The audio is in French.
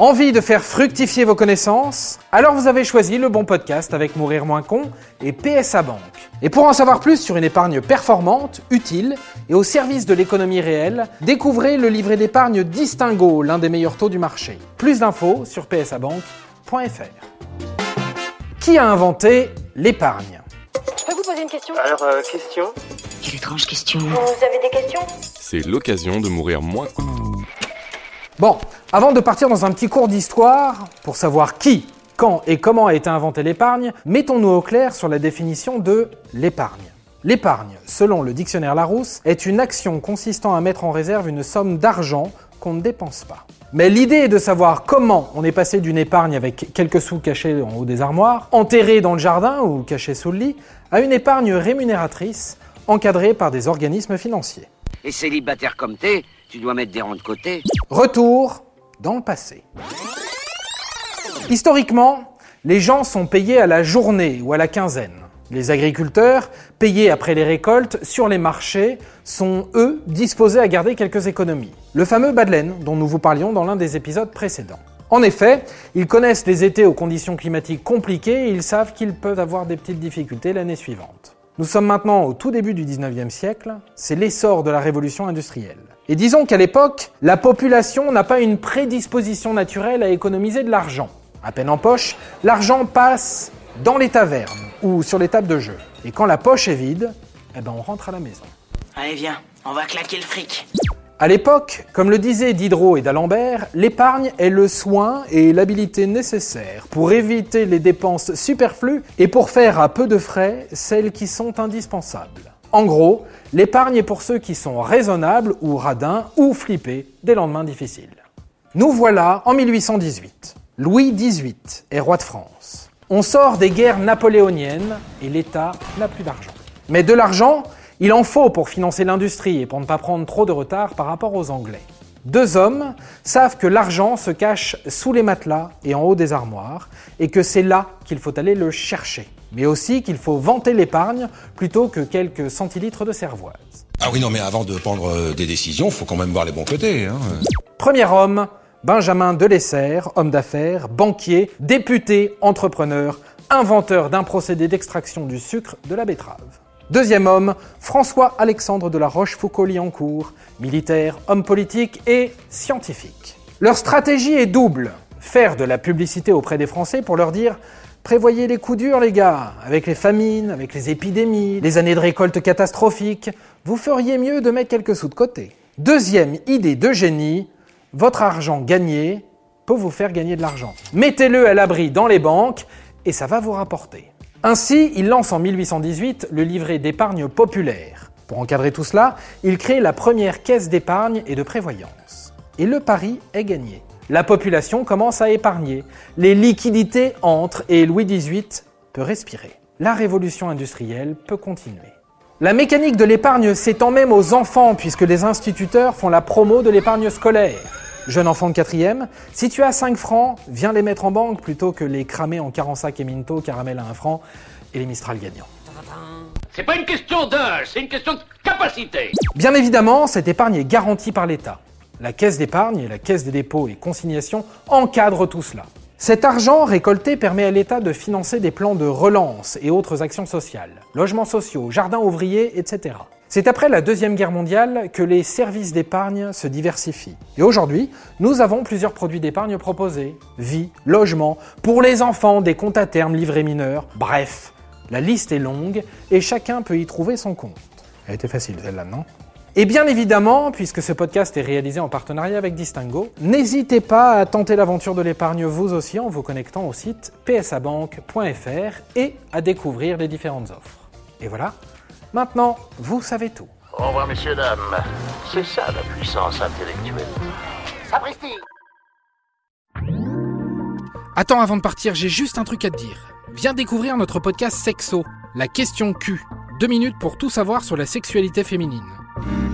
Envie de faire fructifier vos connaissances? Alors vous avez choisi le bon podcast avec Mourir moins con et PSA Banque. Et pour en savoir plus sur une épargne performante, utile et au service de l'économie réelle, découvrez le livret d'épargne Distingo, l'un des meilleurs taux du marché. Plus d'infos sur psabank.fr. Qui a inventé l'épargne? Je peux vous poser une question? Alors, euh, question? Quelle étrange question. Vous avez des questions? C'est l'occasion de mourir moins con. Bon, avant de partir dans un petit cours d'histoire, pour savoir qui, quand et comment a été inventée l'épargne, mettons-nous au clair sur la définition de l'épargne. L'épargne, selon le dictionnaire Larousse, est une action consistant à mettre en réserve une somme d'argent qu'on ne dépense pas. Mais l'idée est de savoir comment on est passé d'une épargne avec quelques sous cachés en haut des armoires, enterrés dans le jardin ou cachés sous le lit, à une épargne rémunératrice encadrée par des organismes financiers. Et célibataire comme t'es, tu dois mettre des rangs de côté. Retour dans le passé. Historiquement, les gens sont payés à la journée ou à la quinzaine. Les agriculteurs, payés après les récoltes sur les marchés, sont eux disposés à garder quelques économies. Le fameux laine dont nous vous parlions dans l'un des épisodes précédents. En effet, ils connaissent les étés aux conditions climatiques compliquées et ils savent qu'ils peuvent avoir des petites difficultés l'année suivante. Nous sommes maintenant au tout début du 19e siècle, c'est l'essor de la révolution industrielle. Et disons qu'à l'époque, la population n'a pas une prédisposition naturelle à économiser de l'argent. À peine en poche, l'argent passe dans les tavernes ou sur les tables de jeu. Et quand la poche est vide, eh ben on rentre à la maison. Allez, viens, on va claquer le fric. À l'époque, comme le disaient Diderot et d'Alembert, l'épargne est le soin et l'habilité nécessaires pour éviter les dépenses superflues et pour faire à peu de frais celles qui sont indispensables. En gros, l'épargne est pour ceux qui sont raisonnables ou radins ou flippés des lendemains difficiles. Nous voilà en 1818. Louis XVIII est roi de France. On sort des guerres napoléoniennes et l'État n'a plus d'argent. Mais de l'argent, il en faut pour financer l'industrie et pour ne pas prendre trop de retard par rapport aux Anglais. Deux hommes savent que l'argent se cache sous les matelas et en haut des armoires, et que c'est là qu'il faut aller le chercher. Mais aussi qu'il faut vanter l'épargne plutôt que quelques centilitres de cervoise. Ah oui, non, mais avant de prendre euh, des décisions, faut quand même voir les bons côtés. Hein. Premier homme, Benjamin Delessert, homme d'affaires, banquier, député, entrepreneur, inventeur d'un procédé d'extraction du sucre de la betterave. Deuxième homme, François-Alexandre de la Rochefoucauld-Liancourt, militaire, homme politique et scientifique. Leur stratégie est double. Faire de la publicité auprès des Français pour leur dire Prévoyez les coups durs, les gars, avec les famines, avec les épidémies, les années de récolte catastrophiques. Vous feriez mieux de mettre quelques sous de côté. Deuxième idée de génie votre argent gagné peut vous faire gagner de l'argent. Mettez-le à l'abri dans les banques et ça va vous rapporter. Ainsi, il lance en 1818 le livret d'épargne populaire. Pour encadrer tout cela, il crée la première caisse d'épargne et de prévoyance. Et le pari est gagné. La population commence à épargner, les liquidités entrent et Louis XVIII peut respirer. La révolution industrielle peut continuer. La mécanique de l'épargne s'étend même aux enfants puisque les instituteurs font la promo de l'épargne scolaire. Jeune enfant de quatrième, si tu as 5 francs, viens les mettre en banque plutôt que les cramer en carensac et minto, caramel à 1 franc et les Mistral gagnants. C'est pas une question d'âge, c'est une question de capacité. Bien évidemment, cette épargne est garantie par l'État. La caisse d'épargne et la caisse des dépôts et consignations encadrent tout cela. Cet argent récolté permet à l'État de financer des plans de relance et autres actions sociales, logements sociaux, jardins ouvriers, etc. C'est après la Deuxième Guerre mondiale que les services d'épargne se diversifient. Et aujourd'hui, nous avons plusieurs produits d'épargne proposés. Vie, logement, pour les enfants, des comptes à terme, livrets mineurs, bref. La liste est longue et chacun peut y trouver son compte. Elle était facile celle-là, non? Et bien évidemment, puisque ce podcast est réalisé en partenariat avec Distingo, n'hésitez pas à tenter l'aventure de l'épargne vous aussi en vous connectant au site psabank.fr et à découvrir les différentes offres. Et voilà, maintenant, vous savez tout. Au revoir, messieurs, dames. C'est ça la puissance intellectuelle. Sapristi Attends, avant de partir, j'ai juste un truc à te dire. Viens découvrir notre podcast Sexo, la question Q. Deux minutes pour tout savoir sur la sexualité féminine. Bye.